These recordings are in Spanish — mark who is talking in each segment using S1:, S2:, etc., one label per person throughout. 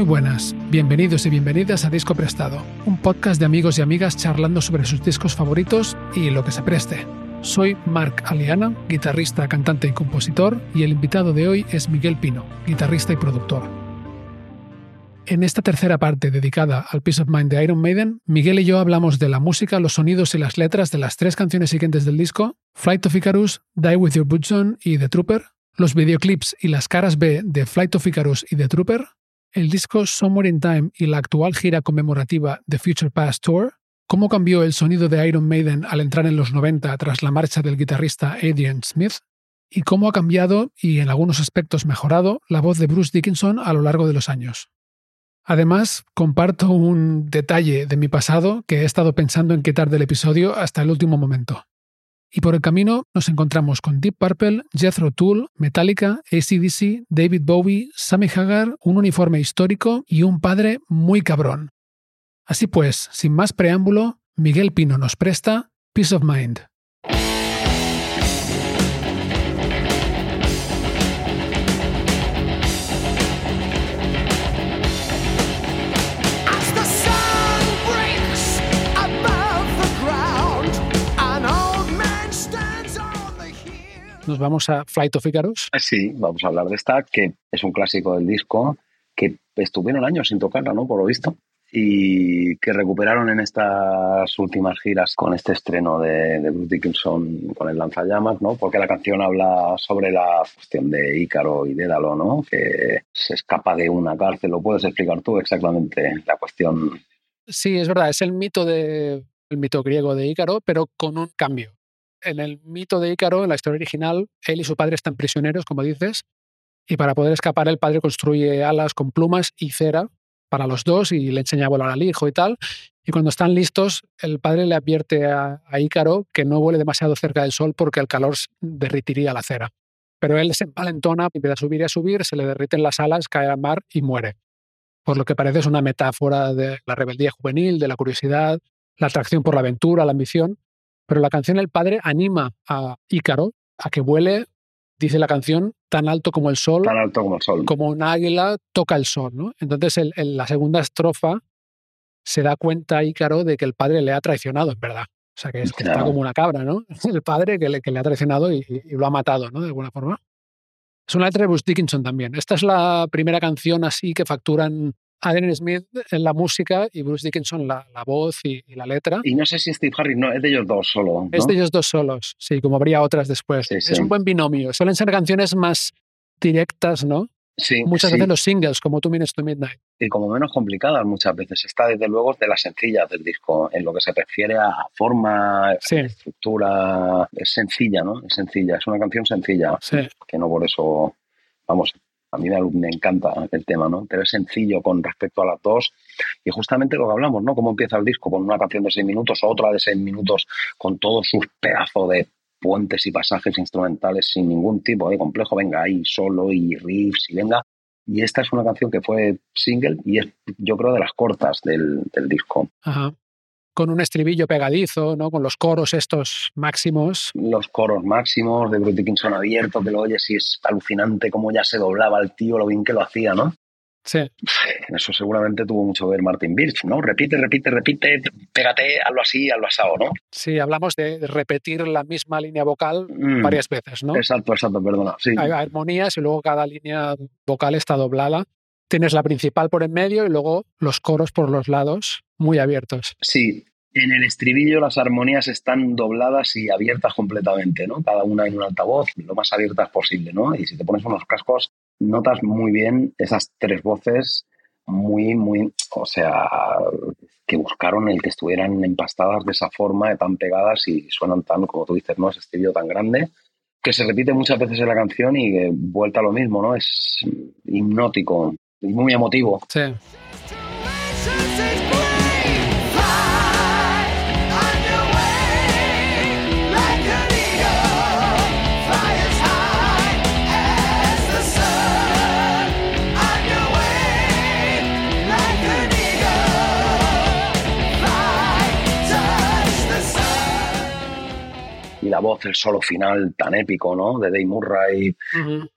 S1: Muy buenas, bienvenidos y bienvenidas a Disco Prestado, un podcast de amigos y amigas charlando sobre sus discos favoritos y lo que se preste. Soy Marc Aliana, guitarrista, cantante y compositor, y el invitado de hoy es Miguel Pino, guitarrista y productor. En esta tercera parte dedicada al Peace of Mind de Iron Maiden, Miguel y yo hablamos de la música, los sonidos y las letras de las tres canciones siguientes del disco, Flight of Icarus, Die With Your Boots On y The Trooper, los videoclips y las caras B de Flight of Icarus y The Trooper, el disco Somewhere in Time y la actual gira conmemorativa The Future Past Tour, cómo cambió el sonido de Iron Maiden al entrar en los 90 tras la marcha del guitarrista Adrian Smith, y cómo ha cambiado y en algunos aspectos mejorado la voz de Bruce Dickinson a lo largo de los años. Además, comparto un detalle de mi pasado que he estado pensando en quitar del episodio hasta el último momento. Y por el camino nos encontramos con Deep Purple, Jethro Tull, Metallica, ACDC, David Bowie, Sammy Hagar, un uniforme histórico y un padre muy cabrón. Así pues, sin más preámbulo, Miguel Pino nos presta Peace of Mind. Nos vamos a Flight of Icarus.
S2: Eh, sí, vamos a hablar de esta, que es un clásico del disco, que estuvieron años sin tocarla, ¿no? Por lo visto. Y que recuperaron en estas últimas giras con este estreno de, de Bruce Dickinson con el lanzallamas, ¿no? Porque la canción habla sobre la cuestión de Ícaro y Dédalo, ¿no? Que se escapa de una cárcel. ¿Lo puedes explicar tú exactamente la cuestión?
S1: Sí, es verdad, es el mito de el mito griego de Ícaro, pero con un cambio en el mito de Ícaro, en la historia original, él y su padre están prisioneros, como dices, y para poder escapar el padre construye alas con plumas y cera para los dos y le enseña a volar al hijo y tal. Y cuando están listos, el padre le advierte a, Ícaro que no vuele demasiado cerca del sol porque el calor derritiría la cera. Pero él se empalentona, empieza a subir y a subir, se le derriten las alas, cae al mar y muere. Por lo que parece es una metáfora de la rebeldía juvenil, de la curiosidad, la atracción por la aventura, la ambición. Pero la canción El Padre anima a Ícaro a que vuele, dice la canción, tan alto como el sol.
S2: Tan alto como el sol.
S1: Como un águila toca el sol. ¿no? Entonces, en la segunda estrofa se da cuenta Ícaro de que el padre le ha traicionado, en verdad. O sea, que, es, que está como una cabra, ¿no? El padre que le, que le ha traicionado y, lo ha matado, ¿no? De alguna forma. Es una letra de Bruce Dickinson también. Esta es la primera canción así que facturan Adrian Smith en la música y Bruce Dickinson la, la voz y, la letra.
S2: Y no sé si Steve Harris, no, es de ellos dos solo.
S1: Es de ellos dos solos, sí, como habría otras después. Es un buen binomio. Suelen ser canciones más directas, ¿no?
S2: Sí,
S1: muchas veces los singles, como Two Minutes to Midnight.
S2: Y como menos complicadas muchas veces. Está desde luego de las sencillas del disco, en lo que se refiere a forma, estructura. Es sencilla, ¿no? Es sencilla, es una canción sencilla. Que no por eso, vamos, a mí me, encanta el tema, ¿no? Pero es sencillo con respecto a las dos. Y justamente lo que hablamos, ¿no? Cómo empieza el disco con una canción de seis minutos, otra de seis minutos, con todos sus pedazos de puentes y pasajes instrumentales sin ningún tipo de complejo. Venga, ahí solo y riffs y venga. Y esta es una canción que fue single y es, yo creo, de las cortas del, del disco.
S1: Ajá con un estribillo pegadizo, ¿no? Con los coros estos máximos.
S2: Los coros máximos de Bruce Dickinson abierto, que lo oyes y es alucinante cómo ya se doblaba el tío, lo bien que lo hacía, ¿no?
S1: Sí.
S2: Eso seguramente tuvo mucho que ver Martin Birch, ¿no? Repite, repite, repite, pégate, hazlo así, hazlo asado, ¿no?
S1: Sí, hablamos de repetir la misma línea vocal mm. varias veces, ¿no?
S2: Exacto, exacto, perdona. Sí.
S1: Hay armonías y luego cada línea vocal está doblada. Tienes la principal por en medio y luego los coros por los lados muy abiertos.
S2: Sí, en el estribillo las armonías están dobladas y abiertas completamente, ¿no? Cada una en un altavoz, lo más abiertas posible, ¿no? Y si te pones unos cascos, notas muy bien esas tres voces muy, muy, o sea, que buscaron el que estuvieran empastadas de esa forma, tan pegadas y suenan tan, como tú dices, ¿no? Ese estribillo tan grande, que se repite muchas veces en la canción y vuelta a lo mismo, ¿no? Es hipnótico y muy emotivo.
S1: Sí.
S2: La voz, el solo final tan épico, ¿no? De Dave Murray. Uh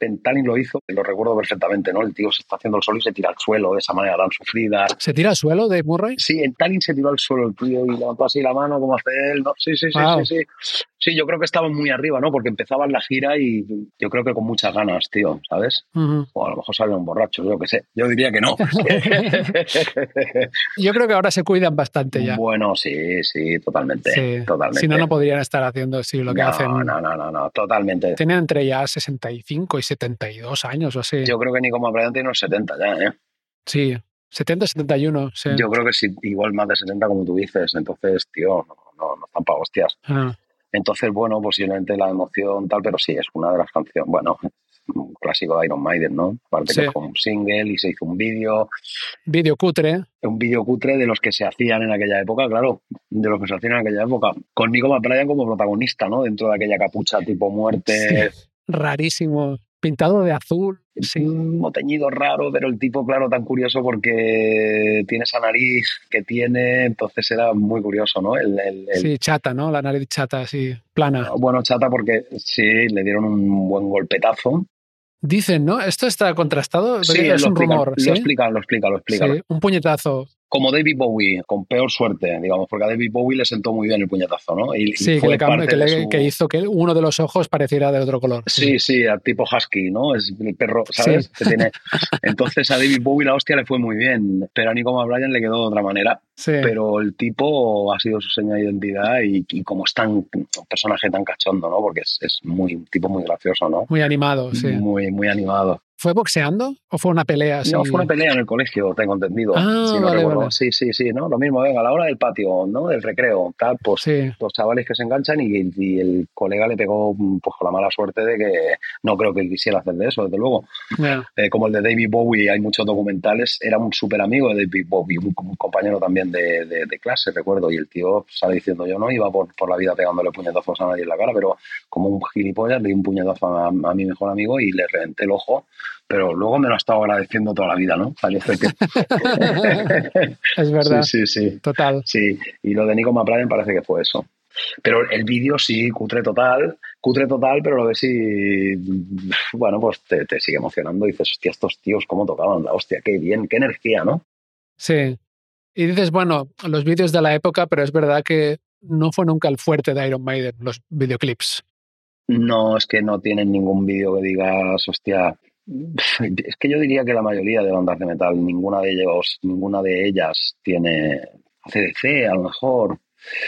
S2: lo hizo, lo recuerdo perfectamente, ¿no? El tío se está haciendo el solo y se tira al suelo de esa manera tan sufrida.
S1: ¿Se tira al suelo Dave Murray?
S2: Sí, en Tallinn se tiró al suelo el tío y levantó así la mano como hace él, ¿no? Sí, sí, sí, sí, sí. Sí, yo creo que estaban muy arriba, ¿no? Porque empezaban la gira y yo creo que con muchas ganas, tío, ¿sabes? O a lo mejor salen borrachos, yo qué sé. Yo diría que no.
S1: yo creo que ahora se cuidan bastante ya.
S2: Bueno, sí, sí, totalmente. totalmente.
S1: Si no, no podrían estar haciendo así lo que hacen.
S2: No, no, no, no, totalmente.
S1: Tienen entre ya 65 y 72 años o así.
S2: Yo creo que ni como Brian tiene unos 70 ya, ¿eh?
S1: Sí, 70, 71. Sí.
S2: Yo creo que sí, igual más de 70 como tú dices. Entonces, tío, no, no, no están para hostias. Ah. Entonces, bueno, posiblemente la emoción tal, pero sí, es una de las canciones, bueno, un clásico de Iron Maiden, ¿no? Aparte que fue un single y se hizo un vídeo.
S1: Vídeo cutre.
S2: Un vídeo cutre de los que se hacían en aquella época, claro, de los que se hacían en aquella época. Con Nico McBride como protagonista, ¿no? Dentro de aquella capucha tipo muerte.
S1: Rarísimo pintado de azul.
S2: Sí. Un teñido raro, pero el tipo, claro, tan curioso porque tiene esa nariz que tiene, entonces era muy curioso, ¿no? El,
S1: Sí, chata, ¿no? La nariz chata, así, plana.
S2: Bueno, chata porque sí, le dieron un buen golpetazo.
S1: Dicen, ¿no? Esto está contrastado.
S2: Sí, es un rumor. Lo explican, lo explican, lo explican. Sí,
S1: un puñetazo
S2: como David Bowie, con peor suerte, digamos, porque a David Bowie le sentó muy bien el puñetazo, ¿no?
S1: Y, sí, que, hizo que uno de los ojos pareciera de otro color.
S2: Sí, sí, a tipo husky, ¿no? Es el perro, ¿sabes? tiene... Entonces a David Bowie la hostia le fue muy bien, pero a Nico Bryan le quedó de otra manera. Sí. Pero el tipo ha sido su seña de identidad y, como es tan, un personaje tan cachondo, ¿no? Porque es, es muy, un tipo muy gracioso, ¿no?
S1: Muy animado, sí.
S2: Muy, muy animado.
S1: ¿Fue boxeando o fue una pelea?
S2: No, fue una pelea en el colegio, tengo entendido.
S1: Ah,
S2: sí, sí, sí, ¿no? Lo mismo, venga, a la hora del patio, ¿no? Del recreo, tal, pues los chavales que se enganchan y, el colega le pegó pues con la mala suerte de que no creo que quisiera hacer de eso, desde luego. Eh, como el de David Bowie, hay muchos documentales, era un súper amigo de David Bowie, un, compañero también de, de, clase, recuerdo, y el tío sale diciendo yo no iba por, por la vida pegándole puñetazos a nadie en la cara, pero como un gilipollas le di un puñetazo a, a mi mejor amigo y le reventé el ojo pero luego me lo ha estado agradeciendo toda la vida, ¿no?
S1: es verdad.
S2: Sí, sí, sí.
S1: Total.
S2: Sí, y lo de Nico McBride parece que fue eso. Pero el vídeo sí, cutre total, cutre total, pero lo ves y, bueno, pues te, te, sigue emocionando y dices, hostia, estos tíos cómo tocaban la hostia, qué bien, qué energía, ¿no?
S1: Sí. Y dices, bueno, los vídeos de la época, pero es verdad que no fue nunca el fuerte de Iron Maiden, los videoclips.
S2: No, es que no tienen ningún vídeo que digas, hostia, es que yo diría que la mayoría de bandas de metal, ninguna de ellos, ninguna de ellas tiene ACDC, a lo mejor.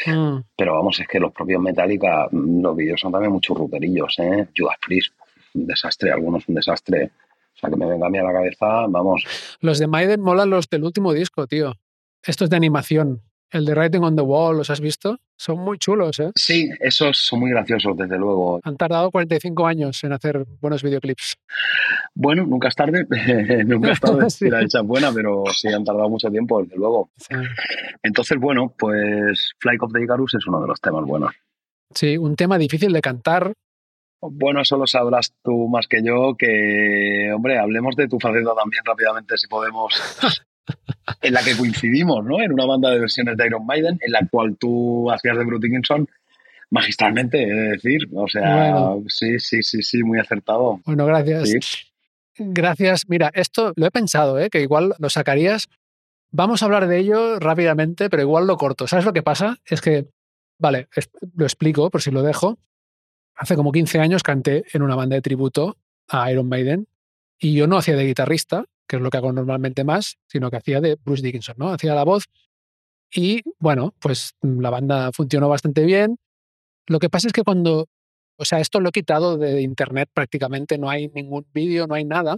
S2: Mm. Pero vamos, es que los propios Metallica, los vídeos son también muchos ruterillos, ¿eh? Judas Priest, un desastre, algunos un desastre. O sea, que me venga a mí a la cabeza, vamos.
S1: Los de Maiden molan los del último disco, tío. Esto es de animación. El de Writing on the Wall, ¿los has visto? Son muy chulos, ¿eh?
S2: Sí, esos son muy graciosos, desde luego.
S1: Han tardado 45 años en hacer buenos videoclips.
S2: Bueno, nunca es tarde, nunca es tarde, sí. la hecha buena, pero sí han tardado mucho tiempo, desde luego. Entonces, bueno, pues Fly of the Icarus es uno de los temas buenos.
S1: Sí, un tema difícil de cantar.
S2: Bueno, eso lo sabrás tú más que yo, que, hombre, hablemos de tu faceta también rápidamente, si podemos. en la que coincidimos, ¿no? En una banda de versiones de Iron Maiden, en la cual tú hacías de Bruce Dickinson magistralmente, es decir. O sea, sí, sí, sí, sí, muy acertado.
S1: Bueno, gracias. Gracias. Mira, esto lo he pensado, ¿eh? que igual lo sacarías. Vamos a hablar de ello rápidamente, pero igual lo corto. ¿Sabes lo que pasa? Es que, vale, lo explico por si lo dejo. Hace como 15 años canté en una banda de tributo a Iron Maiden y yo no hacía de guitarrista, que es lo que hago normalmente más, sino que hacía de Bruce Dickinson, ¿no? Hacía la voz y bueno, pues la banda funcionó bastante bien. Lo que pasa es que cuando, o sea, esto lo he quitado de internet prácticamente, no hay ningún vídeo, no hay nada,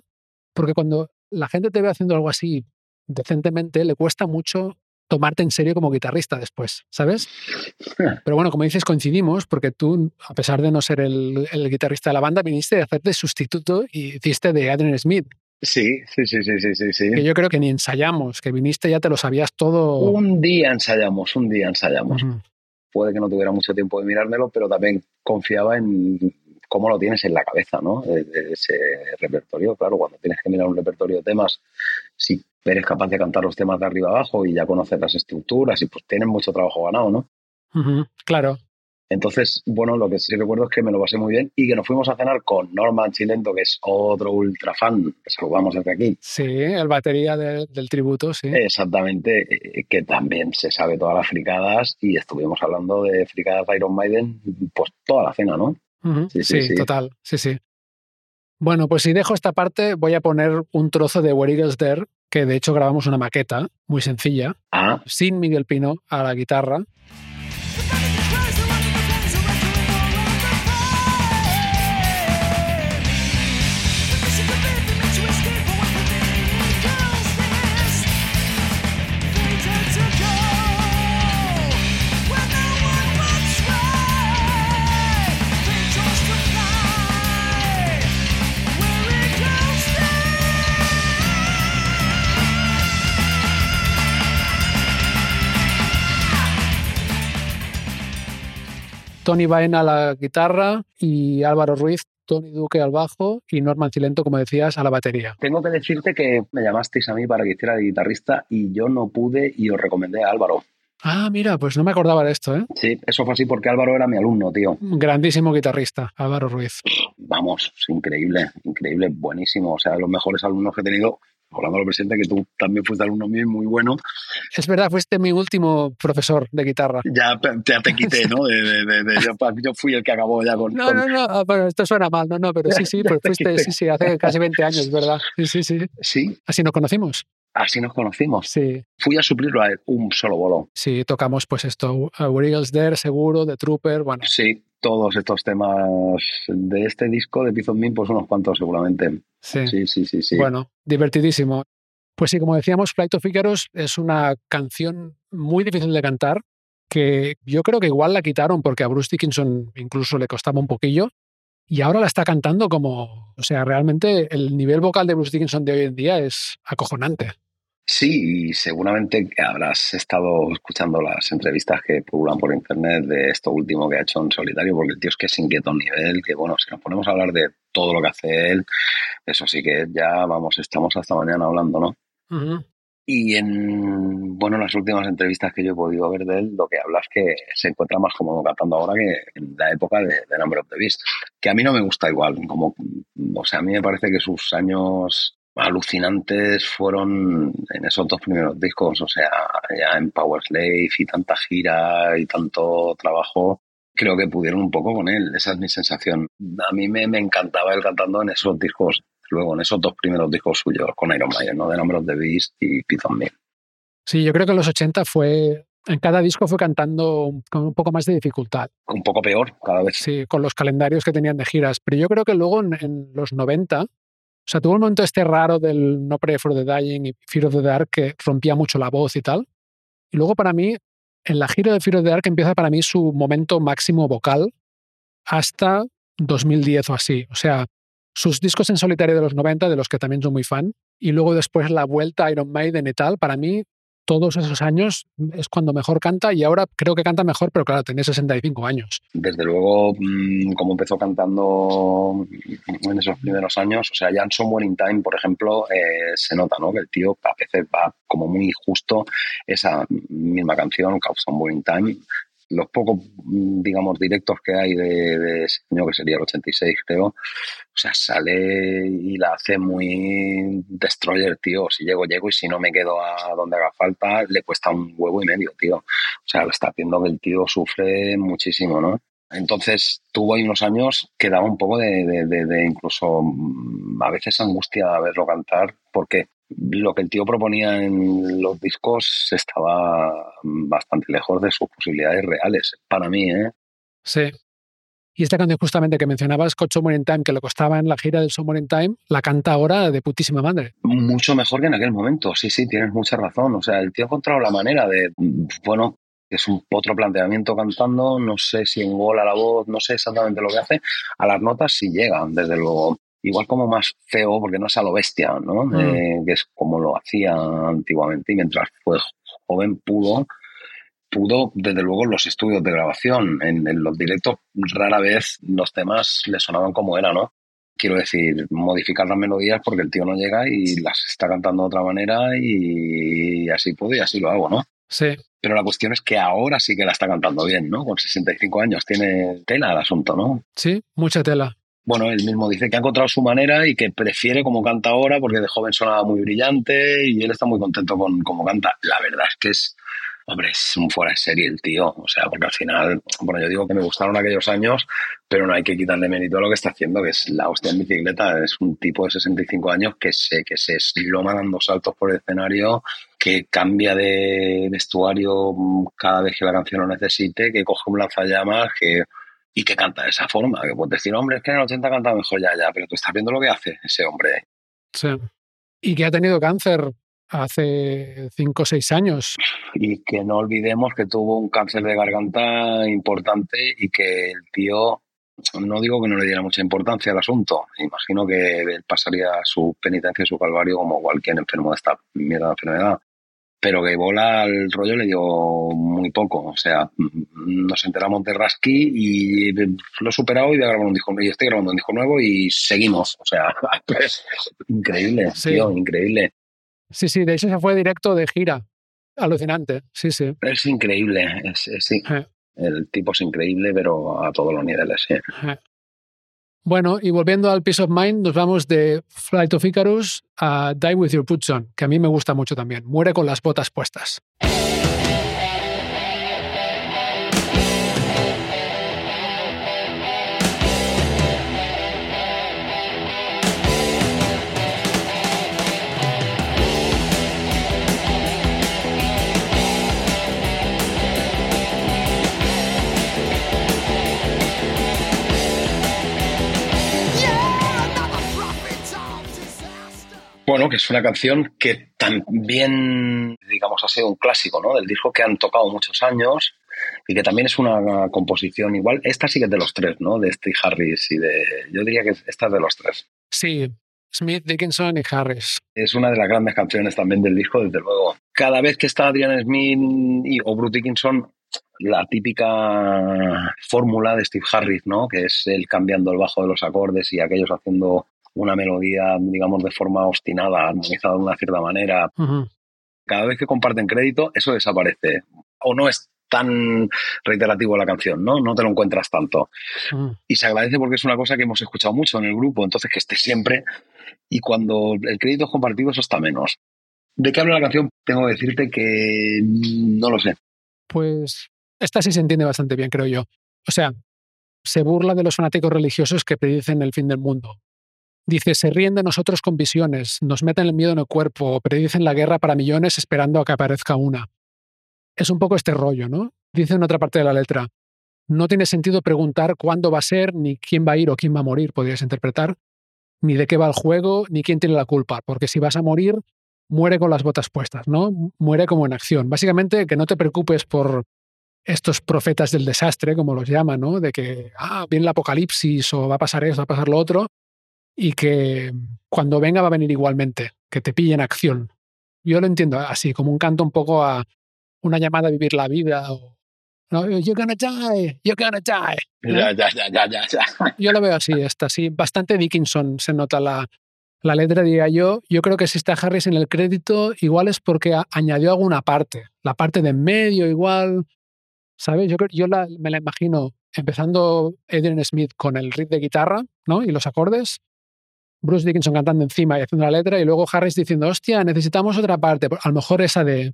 S1: porque cuando la gente te ve haciendo algo así decentemente, le cuesta mucho tomarte en serio como guitarrista después, ¿sabes? Pero bueno, como dices, coincidimos porque tú, a pesar de no ser el, el guitarrista de la banda, viniste a hacer de sustituto y hiciste de Adrian Smith,
S2: Sí, sí, sí, sí, sí, sí.
S1: Que yo creo que ni ensayamos, que viniste ya te lo sabías todo.
S2: Un día ensayamos, un día ensayamos. Puede que no tuviera mucho tiempo de mirármelo, pero también confiaba en cómo lo tienes en la cabeza, ¿no? ese repertorio. Claro, cuando tienes que mirar un repertorio de temas, si eres capaz de cantar los temas de arriba abajo y ya conoces las estructuras y pues tienes mucho trabajo ganado, ¿no?
S1: Claro.
S2: Entonces, bueno, lo que sí recuerdo es que me lo pasé muy bien y que nos fuimos a cenar con Norman Chilento, que es otro ultra fan, que saludamos desde aquí.
S1: Sí, el batería del tributo, sí.
S2: Exactamente, eh, que también se sabe todas las fricadas y estuvimos hablando de fricadas de Iron Maiden, pues toda la cena, ¿no?
S1: sí, sí, total, sí, sí. Bueno, pues si dejo esta parte, voy a poner un trozo de Where Eagles There, que de hecho grabamos una maqueta muy sencilla,
S2: ah.
S1: sin Miguel Pino a la guitarra. Tony Baena a la guitarra y Álvaro Ruiz, Tony Duque al bajo y Norman Cilento, como decías, a la batería.
S2: Tengo que decirte que me llamasteis a mí para que hiciera de guitarrista y yo no pude y os recomendé a Álvaro.
S1: Ah, mira, pues no me acordaba de esto, ¿eh?
S2: Sí, eso fue así porque Álvaro era mi alumno, tío.
S1: Grandísimo guitarrista, Álvaro Ruiz.
S2: Vamos, increíble, increíble, buenísimo. O sea, los mejores alumnos que he tenido hablando lo presente, que tú también fuiste alumno mío muy bueno.
S1: Es verdad, fuiste mi último profesor de guitarra.
S2: Ya, te quité, ¿no? yo, fui el que acabó ya con...
S1: No, no, no, ah, bueno, esto suena mal, no, no, pero sí, sí, pues fuiste, sí, sí, hace casi 20 años, ¿verdad? Sí, sí, sí.
S2: Sí.
S1: Así nos conocimos.
S2: Así nos conocimos.
S1: Sí.
S2: Fui a suplirlo a un solo bolo.
S1: Sí, tocamos pues esto, a Eagles There, seguro, de Trooper, bueno.
S2: Sí, todos estos temas de este disco de Pizon Min, pues unos cuantos seguramente.
S1: Sí.
S2: sí, sí, sí,
S1: Bueno, divertidísimo. Pues sí, como decíamos, Flight of Icarus es una canción muy difícil de cantar, que yo creo que igual la quitaron porque a Bruce Dickinson incluso le costaba un poquillo, y ahora la está cantando como, o sea, realmente el nivel vocal de Bruce Dickinson de hoy en día es acojonante.
S2: Sí, y seguramente habrás estado escuchando las entrevistas que publican por internet de esto último que ha hecho en solitario, porque el tío es que es inquieto a un nivel que, bueno, si nos ponemos a hablar de todo lo que hace él, eso sí que ya, vamos, estamos hasta mañana hablando, ¿no? Y en, bueno, las últimas entrevistas que yo he podido ver de él, lo que habla es que se encuentra más cómodo cantando ahora que en la época de, de Number of the Beast, que a mí no me gusta igual, como, o sea, a mí me parece que sus años alucinantes fueron en esos dos primeros discos, o sea, ya en Power Slave y tanta gira y tanto trabajo, creo que pudieron un poco con él, esa es mi sensación. A mí me, encantaba él cantando en esos discos, luego en esos dos primeros discos suyos con Iron Maiden, ¿no? The Number of the Beast y Python Me.
S1: Sí, yo creo que en los 80 fue en cada disco fue cantando con un poco más de dificultad.
S2: Un poco peor cada vez.
S1: Sí, con los calendarios que tenían de giras. Pero yo creo que luego en, en los 90 o sea, tuvo un momento este raro del No Pray for the Dying y Fear of the Dark que rompía mucho la voz y tal. Y luego para mí, en la gira de Fear of the Dark empieza para mí su momento máximo vocal hasta 2010 o así. O sea, sus discos en solitario de los 90, de los que también soy muy fan, y luego después la vuelta a Iron Maiden y tal, para mí todos esos años es cuando mejor canta y ahora creo que canta mejor, pero claro, tiene 65 años.
S2: Desde luego, mm, como empezó cantando en esos primeros años, o sea, ya en Somewhere in Time, por ejemplo, eh, se nota ¿no? que el tío a veces va como muy justo esa misma canción, Somewhere in Time, los pocos, mm, digamos, directos que hay de, ese año, que sería el 86, creo, o sea, sale y la hace muy destroyer, tío. Si llego, llego y si no me quedo a donde haga falta, le cuesta un huevo y medio, tío. O sea, está viendo que el tío sufre muchísimo, ¿no? Entonces tuvo ahí unos años que daba un poco de, de, de, incluso mm, a veces angustia verlo cantar, porque lo que el tío proponía en los discos estaba bastante lejos de sus posibilidades reales, para mí, ¿eh?
S1: Sí. Y esta canción justamente que mencionabas, Coach Summer in Time, que le costaba en la gira del Summer in Time, la canta ahora de putísima madre.
S2: Mucho mejor que en aquel momento, sí, sí, tienes mucha razón. O sea, el tío ha encontrado la manera de, bueno, es un otro planteamiento cantando, no sé si engola la voz, no sé exactamente lo que hace, a las notas sí llegan, desde luego igual como más feo, porque no es a lo bestia, ¿no? Mm. que es como lo hacía antiguamente y mientras fue joven pudo, pudo, desde luego, los estudios de grabación. En, los directos rara vez los temas le sonaban como era, ¿no? Quiero decir, modificar las melodías porque el tío no llega y las está cantando de otra manera y así puedo y así lo hago, ¿no?
S1: Sí.
S2: Pero la cuestión es que ahora sí que la está cantando bien, ¿no? Con 65 años tiene tela el asunto, ¿no?
S1: Sí, mucha tela.
S2: Bueno, él mismo dice que ha encontrado su manera y que prefiere como canta ahora porque de joven sonaba muy brillante y él está muy contento con cómo canta. La verdad es que es Hombre, es un fuera de serie el tío. O sea, porque al final, bueno, yo digo que me gustaron aquellos años, pero no hay que quitarle mérito a lo que está haciendo, que es la hostia en bicicleta. Es un tipo de 65 años que se, que se esloma dando saltos por el escenario, que cambia de vestuario cada vez que la canción lo necesite, que coge un lanzallamas, que y que canta de esa forma. Que puedes decir, hombre, es que en el 80 canta mejor ya, ya, pero tú estás viendo lo que hace ese hombre.
S1: Sí. Y que ha tenido cáncer hace cinco o seis años.
S2: Y que no olvidemos que tuvo un cáncer de garganta importante y que el tío, no digo que no le diera mucha importancia al asunto, imagino que él pasaría su penitencia y su calvario como cualquier enfermo de esta mierda de enfermedad. Pero que bola al rollo le dio muy poco. O sea, nos enteramos de Rasky y lo he superado y voy a grabar un disco y estoy grabando un disco nuevo y seguimos. O sea, pues, increíble, tío, increíble.
S1: Sí, sí, de hecho se fue directo de gira. Alucinante, sí, sí.
S2: Es increíble, es, sí. El tipo es increíble, pero a todos los niveles, sí.
S1: Bueno, y volviendo al Peace of Mind, nos vamos de Flight of Icarus a Die With Your Boots On, que a mí me gusta mucho también. Muere con las botas puestas.
S2: Bueno, que es una canción que también, digamos, ha sido un clásico, ¿no? Del disco que han tocado muchos años y que también es una composición igual. Esta sí que es de los tres, ¿no? De Steve Harris y de. Yo diría que esta es de los tres.
S1: Sí, Smith, Dickinson y Harris.
S2: Es una de las grandes canciones también del disco, desde luego. Cada vez que está Adrian Smith y, o Bruce Dickinson, la típica fórmula de Steve Harris, ¿no? Que es él cambiando el bajo de los acordes y aquellos haciendo una melodía, digamos, de forma obstinada, armonizada de una cierta manera. Cada vez que comparten crédito, eso desaparece. O no es tan reiterativo la canción, ¿no? No te lo encuentras tanto. Y se agradece porque es una cosa que hemos escuchado mucho en el grupo, entonces que esté siempre. Y cuando el crédito es compartido, eso está menos. ¿De qué habla la canción? Tengo que decirte que no lo sé.
S1: Pues esta sí se entiende bastante bien, creo yo. O sea, se burla de los fanáticos religiosos que predicen el fin del mundo. Dice, se ríen de nosotros con visiones, nos meten el miedo en el cuerpo, predicen la guerra para millones esperando a que aparezca una. Es un poco este rollo, ¿no? Dice en otra parte de la letra, no tiene sentido preguntar cuándo va a ser, ni quién va a ir o quién va a morir, podrías interpretar, ni de qué va el juego, ni quién tiene la culpa, porque si vas a morir, muere con las botas puestas, ¿no? Muere como en acción. Básicamente, que no te preocupes por estos profetas del desastre, como los llaman, ¿no? De que, ah, viene el apocalipsis o va a pasar eso, va a pasar lo otro, y que cuando venga va a venir igualmente, que te pille en acción. Yo lo entiendo así, como un canto un poco a una llamada a vivir la vida o You're gonna die, you're gonna die.
S2: Ya, ya, ya, ya, ya,
S1: Yo lo veo así, está así. Bastante Dickinson se nota la, la letra, diría yo. Yo creo que si está Harris en el crédito, igual es porque añadió alguna parte. La parte de en medio, igual. ¿Sabes? Yo, yo la, me la imagino empezando Adrian Smith con el riff de guitarra ¿no? y los acordes, Bruce Dickinson cantando encima y haciendo la letra, y luego Harris diciendo, hostia, necesitamos otra parte. A lo mejor esa de.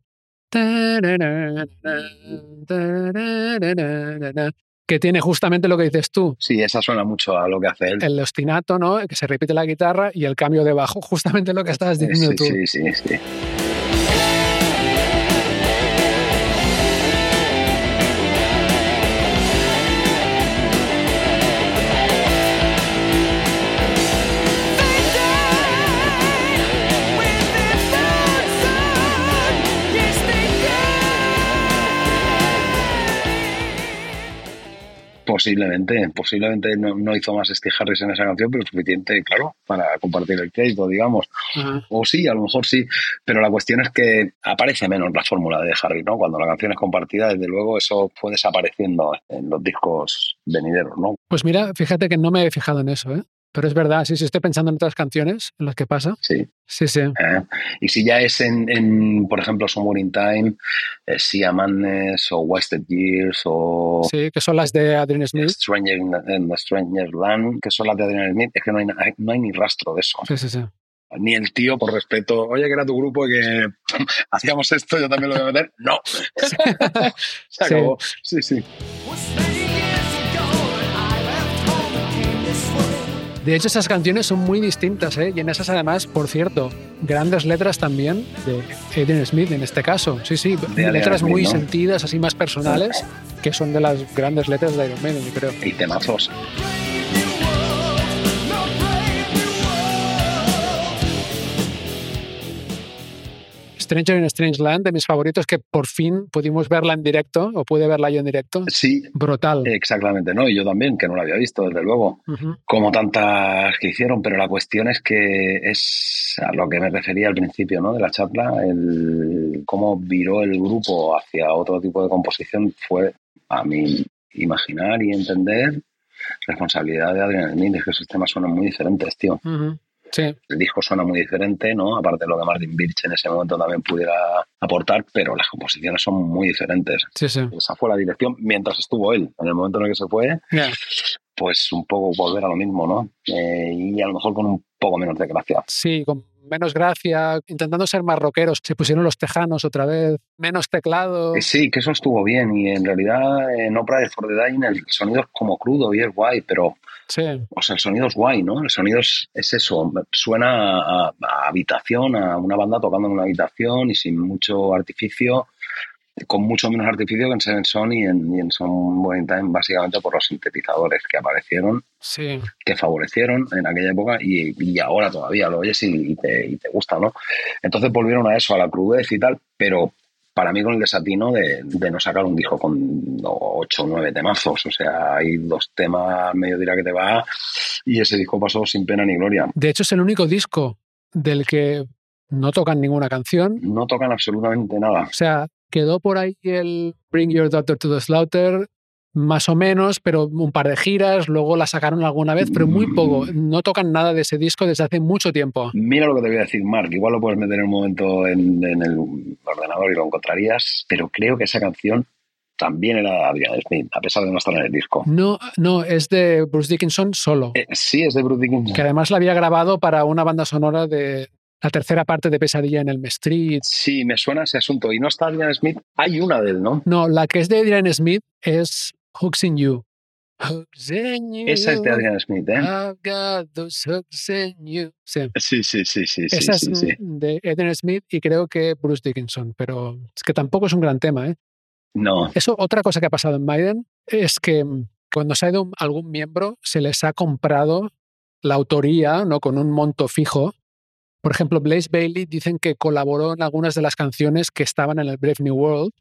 S1: Que tiene justamente lo que dices tú.
S2: Sí, esa suena mucho a lo que hace él.
S1: El ostinato, ¿no? Que se repite la guitarra y el cambio de bajo, justamente lo que estabas diciendo tú.
S2: Sí, sí, sí. Posiblemente, posiblemente no, hizo más Steve Harris en esa canción, pero suficiente, claro, para compartir el crédito, digamos. O sí, a lo mejor sí, pero la cuestión es que aparece menos la fórmula de Harris, ¿no? Cuando la canción es compartida, desde luego eso fue desapareciendo en los discos venideros, ¿no?
S1: Pues mira, fíjate que no me he fijado en eso, ¿eh? Pero es verdad, sí, sí, estoy pensando en otras canciones en las que pasa.
S2: Sí.
S1: Sí, sí.
S2: Eh, y si ya es en, por ejemplo, Somewhere in Time, eh, Sea Madness o Wasted Years o...
S1: Sí, que son las de Adrian Smith.
S2: Stranger in the, Stranger Land, que son las de Adrian Smith, es que no hay, no hay ni rastro de eso.
S1: Sí, sí, sí
S2: ni el tío por respeto, oye, que era tu grupo y que hacíamos esto, yo también lo voy a meter. No. Se acabó. Sí, sí.
S1: De hecho, esas canciones son muy distintas, ¿eh? Y en esas, además, por cierto, grandes letras también de Aiden Smith en este caso. Sí, sí, letras muy sentidas, así más personales, que son de las grandes letras de Iron Maiden, yo creo.
S2: Y temazos.
S1: Stranger in Strange Land, de mis favoritos, que por fin pudimos verla en directo, o pude verla yo en directo.
S2: Sí.
S1: Brutal.
S2: Exactamente, ¿no? Y yo también, que no la había visto, desde luego, como tantas que hicieron, pero la cuestión es que es a lo que me refería al principio, ¿no? De la charla, el cómo viró el grupo hacia otro tipo de composición fue, a mí, imaginar y entender responsabilidad de Adrian Smith, es que esos temas suenan muy diferentes, tío. El disco suena muy diferente, ¿no? Aparte de lo que Martin Birch en ese momento también pudiera aportar, pero las composiciones son muy diferentes.
S1: Sí, sí.
S2: Esa fue la dirección mientras estuvo él. En el momento en el que se fue, pues un poco volver a lo mismo, ¿no? Eh, y a lo mejor con un poco menos de gracia.
S1: Sí, con menos gracia, intentando ser más rockeros. Se pusieron los tejanos otra vez, menos teclado.
S2: Eh, sí, que eso estuvo bien. Y en realidad en Opera for the Dying el sonido es como crudo y es guay, pero o sea, el sonido es guay, ¿no? El sonido es, eso, suena a, habitación, a una banda tocando en una habitación y sin mucho artificio, con mucho menos artificio que en Seven Son y en, y en Some Time, básicamente por los sintetizadores que aparecieron, que favorecieron en aquella época y, ahora todavía lo oyes y, te, y te gusta, ¿no? Entonces volvieron a eso, a la crudez y tal, pero para mí con el desatino de, no sacar un disco con ocho o nueve temazos. O sea, hay dos temas medio dirá que te va y ese disco pasó sin pena ni gloria.
S1: De hecho, es el único disco del que no tocan ninguna canción.
S2: No tocan absolutamente nada.
S1: O sea, quedó por ahí el Bring Your Daughter to the Slaughter, más o menos, pero un par de giras, luego la sacaron alguna vez, pero muy poco. Mm. No tocan nada de ese disco desde hace mucho tiempo.
S2: Mira lo que te voy a decir, Mark. Igual lo puedes meter en un momento en, el ordenador y lo encontrarías, pero creo que esa canción también era de Smith, a pesar de no estar en el disco.
S1: No, no, es de Bruce Dickinson solo.
S2: Eh, sí, es de Bruce Dickinson.
S1: Que además la había grabado para una banda sonora de la tercera parte de Pesadilla en el Street.
S2: Sí, me suena ese asunto. ¿Y no está Adrian Smith? Hay una de él, ¿no?
S1: No, la que es de Adrian Smith es Hooks in You.
S2: Hooks in you. Esa es de Adrian Smith, ¿eh?
S1: I've got those hooks in you. Sí,
S2: sí, sí, sí. sí
S1: Esa
S2: sí,
S1: es
S2: sí.
S1: de Adrian Smith y creo que Bruce Dickinson, pero es que tampoco es un gran tema, ¿eh?
S2: No.
S1: Eso, otra cosa que ha pasado en Maiden es que cuando se ha ido algún miembro, se les ha comprado la autoría, ¿no? Con un monto fijo. Por ejemplo, Blaze Bailey dicen que colaboró en algunas de las canciones que estaban en el Brave New World.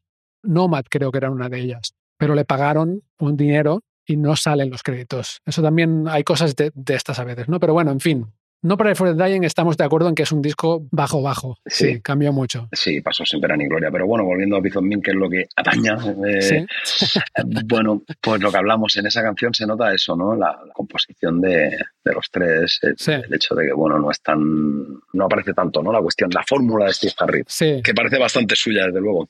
S1: Nomad creo que era una de ellas pero le pagaron un dinero y no salen los créditos. Eso también hay cosas de, estas a veces, ¿no? Pero bueno, en fin. No para el For the Dying estamos de acuerdo en que es un disco bajo-bajo. Sí, cambió mucho.
S2: Sí, pasó sin pena ni gloria. Pero bueno, volviendo a Bison Min, que es lo que ataña. Eh, bueno, pues lo que hablamos en esa canción se nota eso, ¿no? La, composición de, los tres, el, hecho de que, bueno, no es tan. No aparece tanto, ¿no? La cuestión, la fórmula de Steve Harris.
S1: Sí.
S2: Que parece bastante suya, desde luego.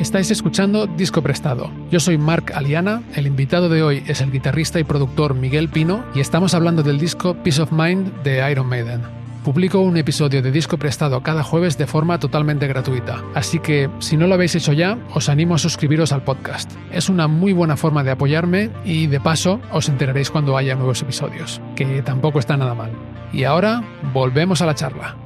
S1: Estáis escuchando Disco Prestado. Yo soy Mark Aliana, el invitado de hoy es el guitarrista y productor Miguel Pino y estamos hablando del disco Peace of Mind de Iron Maiden. Publico un episodio de Disco Prestado cada jueves de forma totalmente gratuita, así que si no lo habéis hecho ya, os animo a suscribiros al podcast. Es una muy buena forma de apoyarme y de paso os enteraréis cuando haya nuevos episodios, que tampoco está nada mal. Y ahora, volvemos a la charla.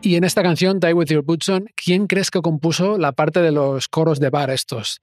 S1: Y en esta canción, Die With Your Boots On, ¿quién crees que compuso la parte de los coros de bar estos?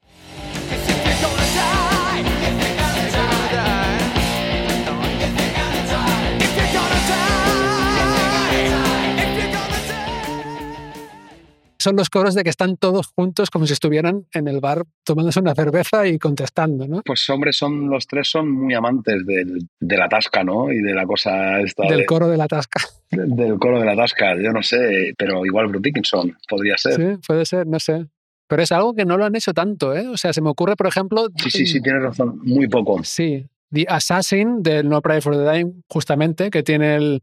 S1: Son los coros de que están todos juntos como si estuvieran en el bar tomándose una cerveza y contestando, ¿no?
S2: Pues hombre, son los tres son muy amantes del, de la tasca, ¿no? Y de la cosa esta.
S1: Del coro de la tasca.
S2: Del coro de la tasca, yo no sé, pero igual Bruce Dickinson podría ser.
S1: Sí, puede ser, no sé. Pero es algo que no lo han hecho tanto, ¿eh? O sea, se me ocurre, por ejemplo...
S2: Sí, sí, sí, tienes razón, muy poco.
S1: Sí, The Assassin del No Pray for the Dying, justamente, que tiene el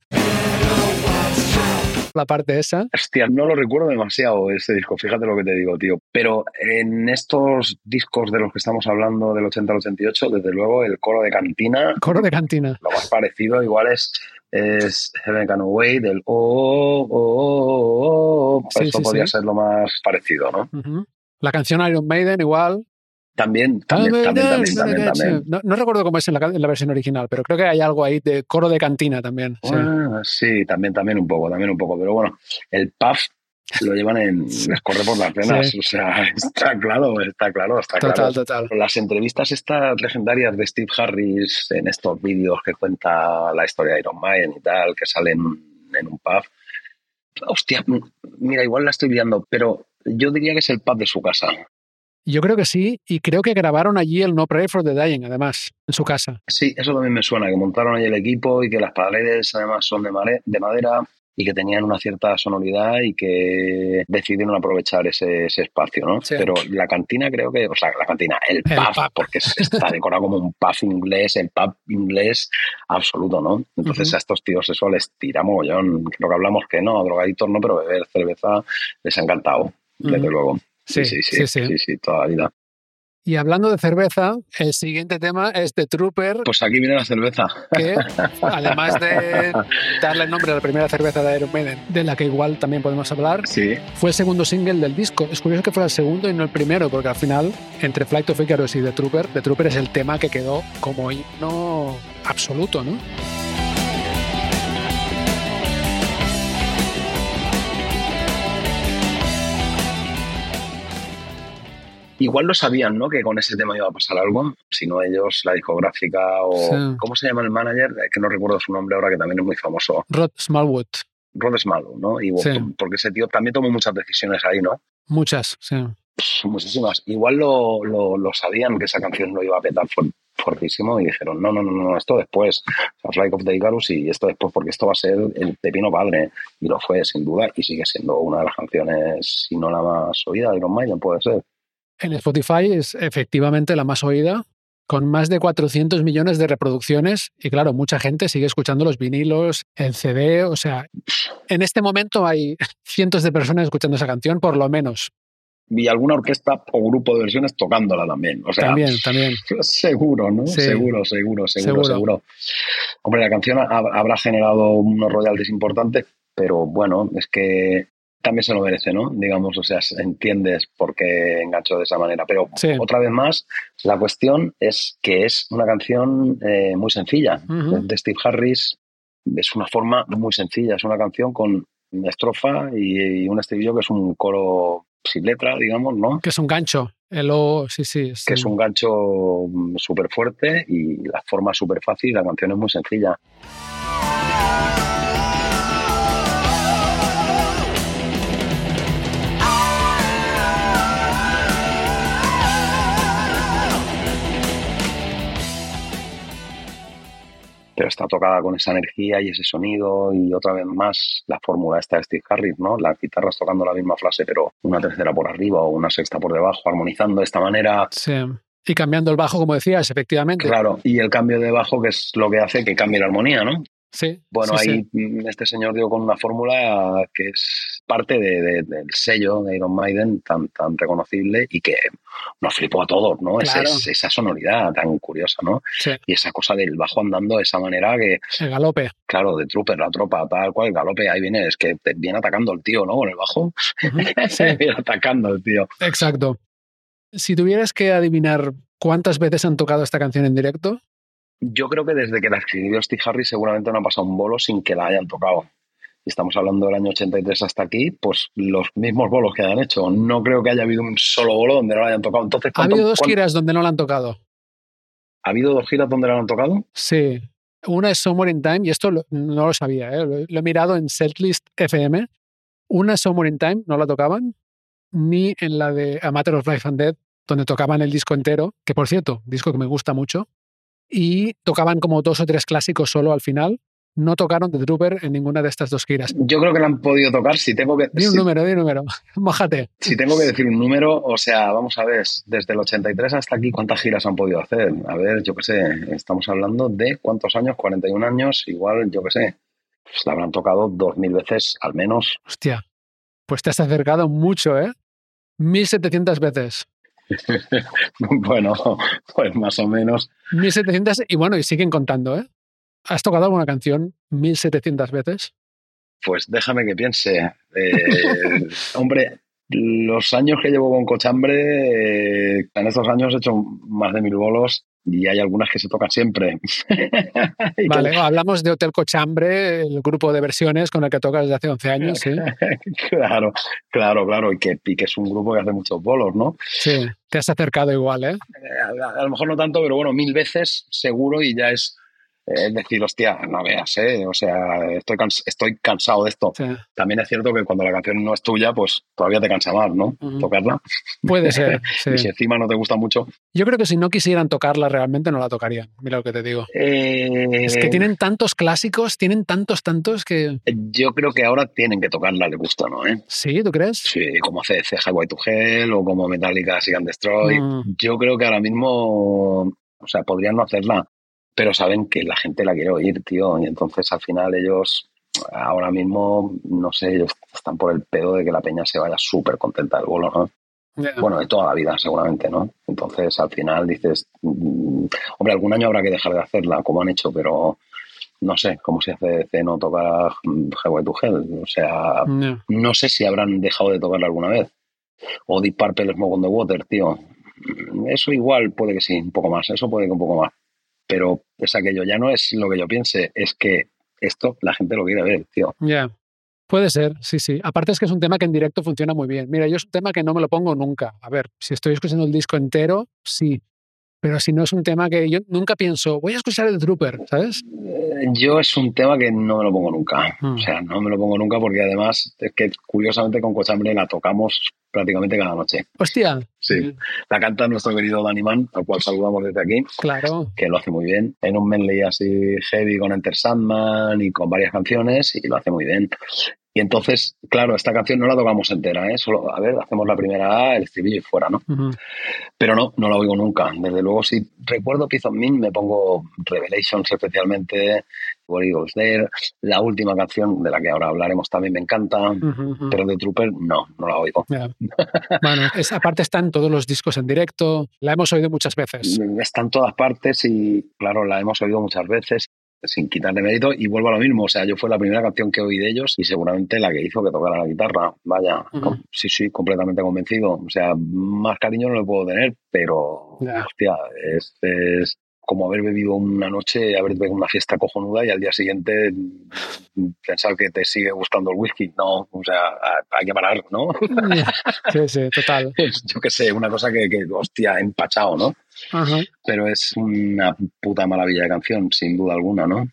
S1: la parte esa.
S2: Hostia, no lo recuerdo demasiado este disco, fíjate lo que te digo, tío. Pero en estos discos de los que estamos hablando del 80 al 88, desde luego el coro de cantina.
S1: Coro de cantina.
S2: Lo más parecido igual es, es Heaven Can Away del oh, oh, oh, oh. Eso podría ser lo más parecido, ¿no?
S1: La canción Iron Maiden igual.
S2: También, también, también, también,
S1: No, recuerdo cómo es en la, versión original, pero creo que hay algo ahí de coro de cantina también.
S2: Sí. también, también un poco, también un poco. Pero bueno, el puff lo llevan en. les corre por las venas. O sea, está claro, está claro, está
S1: total, Total,
S2: Las entrevistas estas legendarias de Steve Harris en estos vídeos que cuenta la historia de Iron Maiden y tal, que salen en un pub. Hostia, mira, igual la estoy viendo, pero yo diría que es el pub de su casa.
S1: Yo creo que sí, y creo que grabaron allí el No Pray for the Dying, además, en su casa.
S2: Sí, eso también me suena, que montaron allí el equipo y que las paredes además son de, de madera y que tenían una cierta sonoridad y que decidieron aprovechar ese, espacio, ¿no? Pero la cantina creo que, o sea, la cantina, el, pub, porque está decorado como un pub inglés, el pub inglés absoluto, ¿no? Entonces a estos tíos eso les tira mogollón. Creo que hablamos que no, drogaditos no, pero beber cerveza les ha encantado, desde luego. Sí, sí, sí, sí, sí, toda la vida.
S1: Y hablando de cerveza, el siguiente tema es de Trooper.
S2: Pues aquí viene la cerveza.
S1: Que, además de darle el nombre a la primera cerveza de Iron Maiden, de la que igual también podemos hablar,
S2: sí.
S1: fue el segundo single del disco. Es curioso que fuera el segundo y no el primero, porque al final, entre Flight of Icarus y The Trooper, The Trooper es el tema que quedó como himno absoluto, ¿no?
S2: Igual lo sabían, ¿no? Que con ese tema iba a pasar algo, si no ellos, la discográfica o... ¿Cómo se llama el manager? Que no recuerdo su nombre ahora, que también es muy famoso.
S1: Rod Smallwood.
S2: Rod Smallwood, ¿no? Y, Porque ese tío también tomó muchas decisiones ahí, ¿no?
S1: Muchas, sí.
S2: muchísimas. Igual lo, lo, sabían que esa canción no iba a petar fuertísimo y dijeron, no, no, no, no, esto después, o Flight of the Icarus y esto después porque esto va a ser el pepino padre. Y lo fue, sin duda, y sigue siendo una de las canciones, si no la más oída de Iron Maiden, puede ser
S1: en Spotify es efectivamente la más oída, con más de 400 millones de reproducciones. Y claro, mucha gente sigue escuchando los vinilos, el CD. O sea, en este momento hay cientos de personas escuchando esa canción, por lo menos.
S2: Y alguna orquesta o grupo de versiones tocándola también. O sea,
S1: también, también.
S2: Seguro, ¿no? Seguro, seguro, seguro, seguro, Hombre, la canción habrá generado unos royalties importantes, pero bueno, es que también se lo merece, ¿no? Digamos, o sea, entiendes por qué enganchó de esa manera. Pero otra vez más, la cuestión es que es una canción eh, muy sencilla. De Steve Harris es una forma muy sencilla. Es una canción con una estrofa y, un estribillo que es un coro sin letra, digamos, ¿no?
S1: Que es un gancho. El sí, sí.
S2: que es un gancho mm, súper fuerte y la forma súper fácil. La canción es muy sencilla. Pero está tocada con esa energía y ese sonido y otra vez más la fórmula esta de Steve Harris, ¿no? Las guitarras tocando la misma frase pero una tercera por arriba o una sexta por debajo, armonizando de esta manera.
S1: Sí. Y cambiando el bajo, como decías, efectivamente.
S2: Claro, y el cambio de bajo que es lo que hace que cambie la armonía, ¿no?
S1: Sí.
S2: Bueno, ahí este señor dio con una fórmula que es parte del sello de Iron Maiden tan, tan reconocible y que nos flipó a todos, ¿no? esa sonoridad tan curiosa, ¿no? Y esa cosa del bajo andando de esa manera que...
S1: El galope.
S2: Claro, de Trooper, la tropa, tal cual, el galope, ahí viene, es que viene atacando el tío, ¿no? Con el bajo. viene atacando el tío.
S1: Exacto. Si tuvieras que adivinar cuántas veces han tocado esta canción en directo,
S2: yo creo que desde que la escribió Steve Harris seguramente no ha pasado un bolo sin que la hayan tocado. Y estamos hablando del año 83 hasta aquí, pues los mismos bolos que hayan hecho. No creo que haya habido un solo bolo donde no la hayan tocado. Entonces,
S1: ¿Ha habido dos giras donde no la han tocado?
S2: ¿Ha habido dos giras donde la han tocado?
S1: Sí. Una es Somewhere in Time, y esto no lo sabía, ¿eh? lo, he mirado en Setlist FM. Una es Somewhere in Time, no la tocaban, ni en la de A Matter of Life and Death, donde tocaban el disco entero, que por cierto, disco que me gusta mucho, y tocaban como dos o tres clásicos solo al final. no tocaron The Trooper en ninguna de estas dos giras.
S2: Yo creo que la han podido tocar. Si tengo que.
S1: Di un número, di un número. Mójate.
S2: Si tengo que decir un número, o sea, vamos a ver, desde el 83 hasta aquí, ¿cuántas giras han podido hacer? A ver, yo qué sé, estamos hablando de cuántos años, 41 años, igual, yo qué sé. Pues la habrán tocado dos mil veces al menos.
S1: Hostia, pues te has acercado mucho, ¿eh? 1700 veces.
S2: bueno, pues más o menos.
S1: 1700 y bueno, y siguen contando, ¿eh? ¿Has tocado alguna canción 1700 veces?
S2: Pues déjame que piense. Eh, hombre, los años que llevo con Cochambre, eh, en estos años he hecho más de mil bolos y hay algunas que se tocan siempre.
S1: vale, hablamos de Hotel Cochambre, el grupo de versiones con el que tocas desde hace 11 años, ¿sí?
S2: claro, claro, claro, y que, y que, es un grupo que hace muchos bolos, ¿no?
S1: Sí, te has acercado igual, ¿eh?
S2: eh a, a, lo mejor no tanto, pero bueno, mil veces seguro y ya es es decir, hostia, no veas, ¿eh? o sea, estoy, estoy cansado de esto. También es cierto que cuando la canción no es tuya, pues todavía te cansa más, ¿no? Tocarla.
S1: Puede ser.
S2: y si encima no te gusta mucho.
S1: Yo creo que si no quisieran tocarla realmente no la tocarían. Mira lo que te digo. Es que eh, tienen tantos clásicos, tienen tantos, tantos que.
S2: Yo creo que ahora tienen que tocarla, le gusta, ¿no? ¿Eh?
S1: Sí, ¿tú crees?
S2: Sí, como hace Highway to Hell o como Metallica Sig and Destroy. Mm. Yo creo que ahora mismo, o sea, podrían no hacerla pero saben que la gente la quiere oír, tío. Y entonces al final ellos, ahora mismo, no sé, ellos están por el pedo de que la peña se vaya súper contenta del bolo, ¿no? Bueno, de toda la vida, seguramente, ¿no? Entonces al final dices, mm, hombre, algún año habrá que dejar de hacerla, como han hecho, pero no sé cómo se hace de no tocar Highway to Hell. O sea, no sé si habrán dejado de tocarla alguna vez. O Deep Purple Smoke on the Water, tío. Eso igual puede que sí, un poco más. Eso puede que un poco más pero es aquello, ya no es lo que yo piense, es que esto la gente lo quiere ver, tío.
S1: Ya. Puede ser, sí, sí. Aparte es que es un tema que en directo funciona muy bien. Mira, yo es un tema que no me lo pongo nunca. A ver, si estoy escuchando el disco entero, sí. Pero si no es un tema que yo nunca pienso, voy a escuchar el Trooper, ¿sabes?
S2: Eh, yo es un tema que no me lo pongo nunca. O hmm. sea, no me lo pongo nunca porque además es que curiosamente con Cochambre la tocamos prácticamente cada noche.
S1: Hostia.
S2: Sí. La canta nuestro querido Danny Mann, al cual saludamos desde aquí.
S1: Claro.
S2: Que lo hace muy bien. En un medley así heavy con Enter Sandman y con varias canciones y lo hace muy bien. Y entonces, claro, esta canción no la tocamos entera, ¿eh? Solo, a ver, hacemos la primera A, el estribillo y fuera, ¿no? Pero no, no la oigo nunca. Desde luego, si recuerdo Piece of Me, me pongo Revelations especialmente, What Eagles There. La última canción, de la que ahora hablaremos, también me encanta, pero de Trooper, no, no la oigo.
S1: bueno, esa parte está en todos los discos en directo, la hemos oído muchas veces.
S2: Está en todas partes y, claro, la hemos oído muchas veces sin quitarle mérito y vuelvo a lo mismo, o sea, yo fue la primera canción que oí de ellos y seguramente la que hizo que tocara la guitarra, vaya, sí, sí, completamente convencido, o sea, más cariño no le puedo tener, pero, hostia, es, es, como haber bebido una noche, haber bebido una fiesta cojonuda y al día siguiente pensar que te sigue gustando el whisky. No, o sea, hay que parar, ¿no?
S1: Sí, sí, total.
S2: Yo qué sé, una cosa que, que hostia, empachado, ¿no? Pero es una puta maravilla de canción, sin duda alguna, ¿no?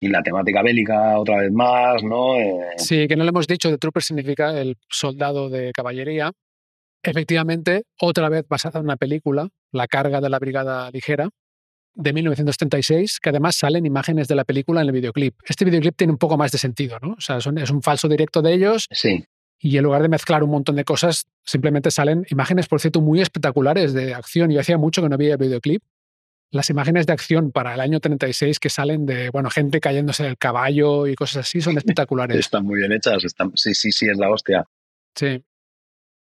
S2: Y la temática bélica, otra vez más, ¿no? Eh,
S1: sí, que no le hemos dicho, de Trooper significa el soldado de caballería. Efectivamente, otra vez basada en una película, La carga de la brigada ligera, de 1936, que además salen imágenes de la película en el videoclip. Este videoclip tiene un poco más de sentido, ¿no? O sea, es un falso directo de ellos.
S2: Sí.
S1: Y en lugar de mezclar un montón de cosas, simplemente salen imágenes, por cierto, muy espectaculares de acción. Yo hacía mucho que no veía videoclip. Las imágenes de acción para el año 36 que salen de, bueno, gente cayéndose del caballo y cosas así son espectaculares.
S2: están muy bien hechas, están, sí, sí, sí, es la hostia.
S1: Sí.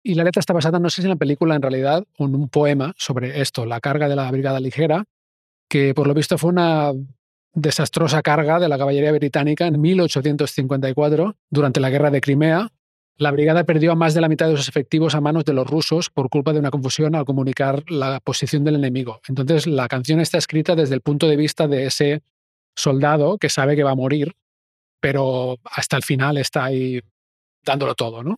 S1: Y la letra está basada, no sé si en la película en realidad, o en un poema sobre esto, la carga de la Brigada Ligera, que por lo visto fue una desastrosa carga de la caballería británica en 1854 durante la guerra de Crimea. La brigada perdió a más de la mitad de sus efectivos a manos de los rusos por culpa de una confusión al comunicar la posición del enemigo. Entonces la canción está escrita desde el punto de vista de ese soldado que sabe que va a morir, pero hasta el final está ahí dándolo todo, ¿no?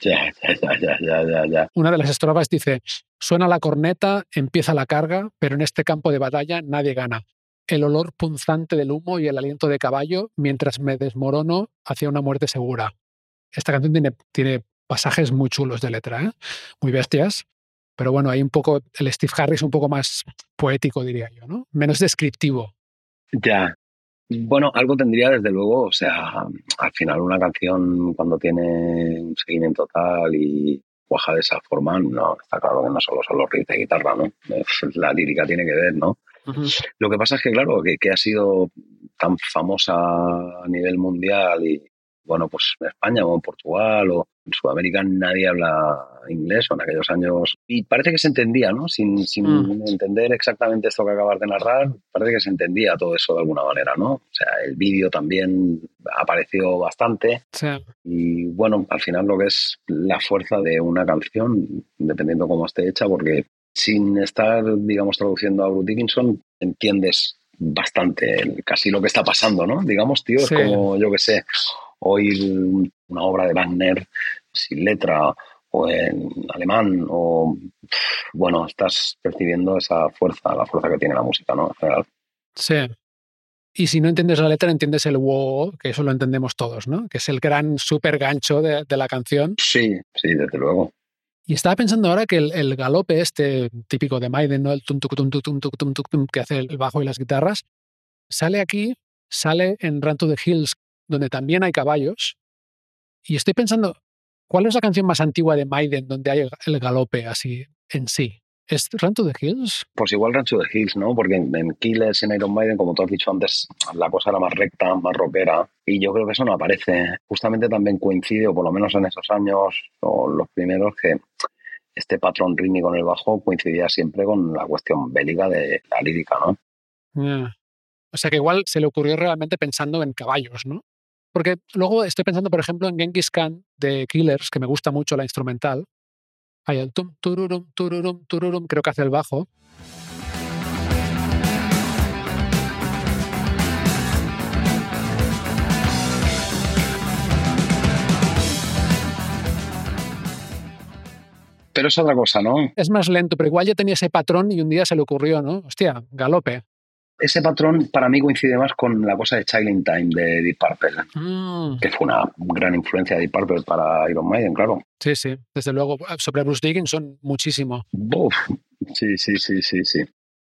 S2: Ya, ya, ya, ya, ya,
S1: Una de las estrofas dice, suena la corneta, empieza la carga, pero en este campo de batalla nadie gana. El olor punzante del humo y el aliento de caballo mientras me desmorono hacia una muerte segura. Esta canción tiene, tiene pasajes muy chulos de letra, ¿eh? muy bestias, pero bueno, hay un poco, el Steve Harris un poco más poético, diría yo, ¿no? Menos descriptivo.
S2: Ya, Bueno, algo tendría desde luego, o sea, al final una canción cuando tiene un seguimiento tal y cuaja de esa forma, no, está claro que no solo son los riffs de guitarra, ¿no? La lírica tiene que ver, ¿no? Lo que pasa es que, claro, que, que, ha sido tan famosa a nivel mundial y, bueno, pues en España o en Portugal o en Sudamérica nadie habla inglés o en aquellos años. Y parece que se entendía, ¿no? Sin, sin mm. entender exactamente esto que acabas de narrar, parece que se entendía todo eso de alguna manera, ¿no? O sea, el vídeo también apareció bastante. Sí. Y bueno, al final lo que es la fuerza de una canción, dependiendo cómo esté hecha, porque sin estar, digamos, traduciendo a Bruce Dickinson, entiendes bastante casi lo que está pasando, ¿no? Digamos, tío, es como, yo que sé, oír una obra de Wagner sin letra o en alemán o, bueno, estás percibiendo esa fuerza, la fuerza que tiene la música, ¿no? En general.
S1: Sí. Y si no entiendes la letra, entiendes el wow, que eso lo entendemos todos, ¿no? Que es el gran super gancho de, de la canción.
S2: Sí, sí, desde luego.
S1: Y estaba pensando ahora que el, galope este típico de Maiden, ¿no? el tum, tum, tum, tum, tum, tum, que hace el bajo y las guitarras, sale aquí, sale en Run to the Hills, donde también hay caballos. Y estoy pensando, ¿cuál es la canción más antigua de Maiden donde hay el galope así en sí? ¿Es Run to the Hills?
S2: Pues igual Run to the Hills, ¿no? Porque en, Killers, en Iron Maiden, como tú has dicho antes, la cosa era más recta, más rockera. Y yo creo que eso no aparece. Justamente también coincide, o por lo menos en esos años, o los primeros, que este patrón rítmico en el bajo coincidía siempre con la cuestión bélica de la lírica, ¿no?
S1: O sea que igual se le ocurrió realmente pensando en caballos, ¿no? Porque luego estoy pensando, por ejemplo, en Genghis Khan de Killers, que me gusta mucho la instrumental, hay el tum, tururum, tururum, tururum, creo que hace el bajo.
S2: Pero es otra cosa, ¿no?
S1: Es más lento, pero igual ya tenía ese patrón y un día se le ocurrió, ¿no? Hostia, galope
S2: ese patrón para mí coincide más con la cosa de Child Time de Deep Purple, mm. que fue una gran influencia de Deep Purple para Iron Maiden, claro.
S1: Sí, sí, desde luego. Sobre Bruce Dickinson, muchísimo.
S2: Sí, sí, sí, sí, sí.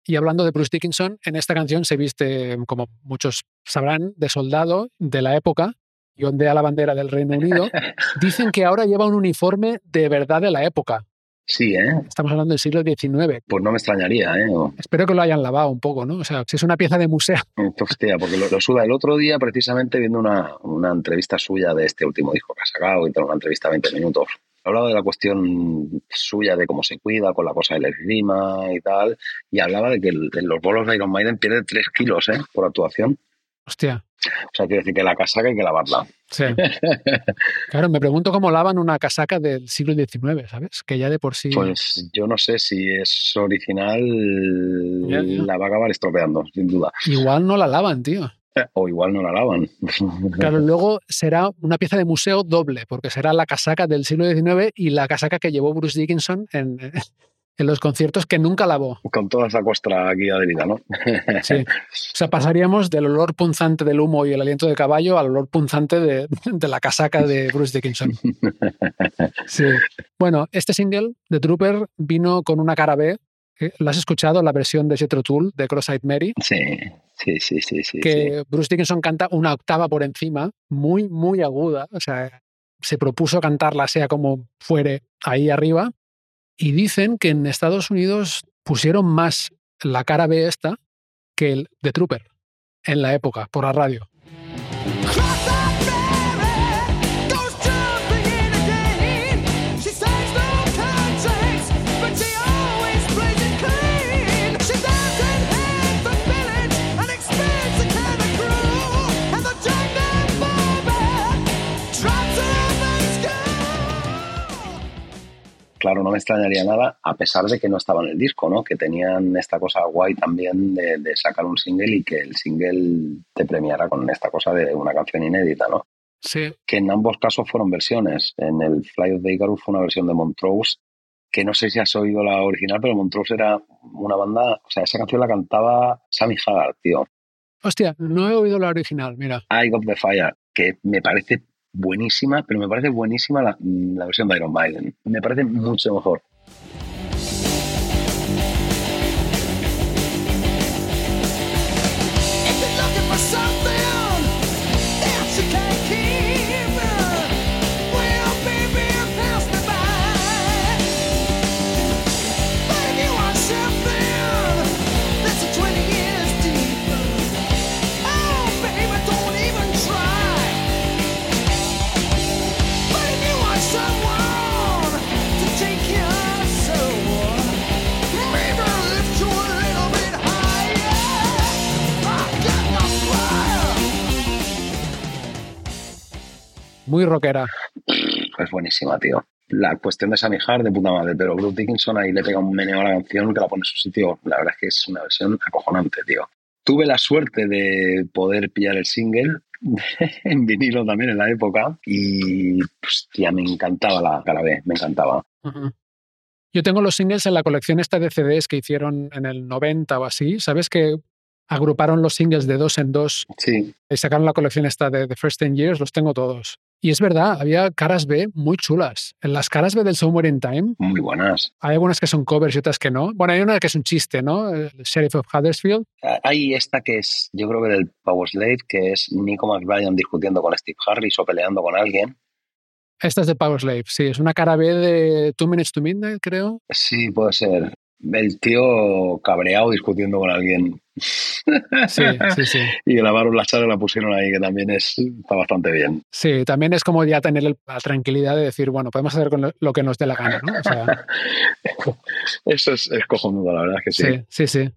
S1: Y hablando de Bruce Dickinson, en esta canción se viste, como muchos sabrán, de soldado de la época y ondea la bandera del Reino Unido. Dicen que ahora lleva un uniforme de verdad de la época.
S2: Sí, ¿eh?
S1: Estamos hablando del siglo XIX.
S2: Pues no me extrañaría, ¿eh?
S1: Espero que lo hayan lavado un poco, ¿no? O sea, si es una pieza de museo.
S2: Hostia, porque lo, suda. El otro día, precisamente, viendo una, una, entrevista suya de este último disco que ha sacado, y una entrevista de 20 minutos, hablaba de la cuestión suya, de cómo se cuida con la cosa del esgrima y tal, y hablaba de que en los bolos de Iron Maiden pierde 3 kilos, ¿eh? Por actuación.
S1: Hostia.
S2: O sea, quiere decir que la casaca hay que lavarla.
S1: Sí. claro, me pregunto cómo lavan una casaca del siglo XIX, ¿sabes? Que ya de por sí.
S2: Pues yo no sé si es original, la va a acabar estropeando, sin duda.
S1: Igual no la lavan, tío.
S2: O igual no la lavan.
S1: Claro, luego será una pieza de museo doble, porque será la casaca del siglo XIX y la casaca que llevó Bruce Dickinson en, en los conciertos que nunca lavó.
S2: Con toda esa costra aquí adherida, ¿no?
S1: sí. O sea, pasaríamos del olor punzante del humo y el aliento de caballo al olor punzante de, la casaca de Bruce Dickinson. Sí. Bueno, este single de Trooper vino con una cara B. ¿Lo has escuchado? La versión de Jethro Tull de Cross-Eyed Mary.
S2: Sí, sí, sí, sí. sí
S1: que Bruce Dickinson canta una octava por encima, muy, muy aguda. O sea, se propuso cantarla sea como fuere ahí arriba y dicen que en Estados Unidos pusieron más la cara B esta que el de Trooper en la época, por la radio.
S2: Claro, no me extrañaría nada, a pesar de que no estaba en el disco, ¿no? Que tenían esta cosa guay también de, sacar un single y que el single te premiara con esta cosa de una canción inédita, ¿no?
S1: Sí.
S2: Que en ambos casos fueron versiones. En el Fly of the Icarus fue una versión de Montrose, que no sé si has oído la original, pero Montrose era una banda, o sea, esa canción la cantaba Sammy Hagar, tío.
S1: Hostia, no he oído la original, mira.
S2: I Got the Fire, que me parece buenísima, pero me parece buenísima la, la versión de Iron Maiden. Me parece mucho mejor.
S1: Muy rockera.
S2: Es buenísima, tío. La cuestión de Sammy Hart de puta madre, pero Bruce Dickinson ahí le pega un meneo a la canción que la pone en su sitio. La verdad es que es una versión acojonante, tío. Tuve la suerte de poder pillar el single en vinilo también en la época y, hostia, me encantaba la cara B, me encantaba.
S1: Yo tengo los singles en la colección esta de CDs que hicieron en el 90 o así. ¿Sabes que agruparon los singles de dos en dos?
S2: Sí.
S1: Y sacaron la colección esta de The First Ten Years, los tengo todos. Y es verdad, había caras B muy chulas. En las caras B del Somewhere in Time.
S2: Muy buenas.
S1: Hay algunas que son covers y otras que no. Bueno, hay una que es un chiste, ¿no? El Sheriff of Huddersfield.
S2: Ah, hay esta que es, yo creo que del Power Slave, que es Nico McBride discutiendo con Steve Harris o peleando con alguien.
S1: Esta es de Power Slave, sí. Es una cara B de Two Minutes to Midnight, creo.
S2: Sí, puede ser. El tío cabreado discutiendo con alguien.
S1: Sí, sí, sí.
S2: y grabaron la charla y la pusieron ahí, que también es, está bastante bien.
S1: Sí, también es como ya tener la tranquilidad de decir, bueno, podemos hacer con lo que nos dé la gana, ¿no?
S2: Eso es, es, cojonudo, la verdad es que sí.
S1: Sí, sí, sí.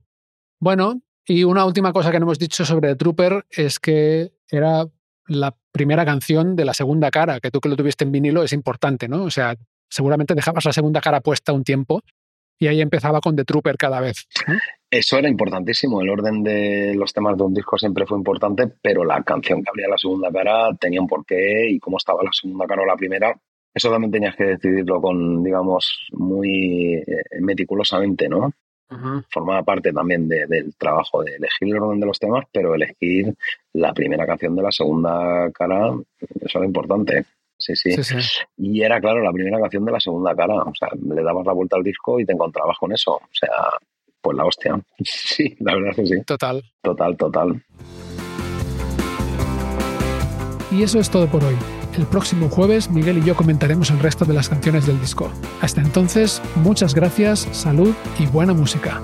S1: Bueno, y una última cosa que no hemos dicho sobre The Trooper es que era la primera canción de la segunda cara, que tú que lo tuviste en vinilo es importante, ¿no? O sea, seguramente dejabas la segunda cara puesta un tiempo y ahí empezaba con The Trooper cada vez.
S2: Eso era importantísimo, el orden de los temas de un disco siempre fue importante, pero la canción que abría la segunda cara tenía un porqué y cómo estaba la segunda cara o la primera, eso también tenías que decidirlo con, digamos, muy eh, meticulosamente, ¿no? Formaba parte también del trabajo de elegir el orden de los temas, pero elegir la primera canción de la segunda cara, eso era importante. Sí, sí, Y era, claro, la primera canción de la segunda cara. O sea, le dabas la vuelta al disco y te encontrabas con eso. O sea, pues la hostia. Sí, la verdad es que sí.
S1: Total.
S2: Total, total.
S1: Y eso es todo por hoy. El próximo jueves Miguel y yo comentaremos el resto de las canciones del disco. Hasta entonces, muchas gracias, salud y buena música.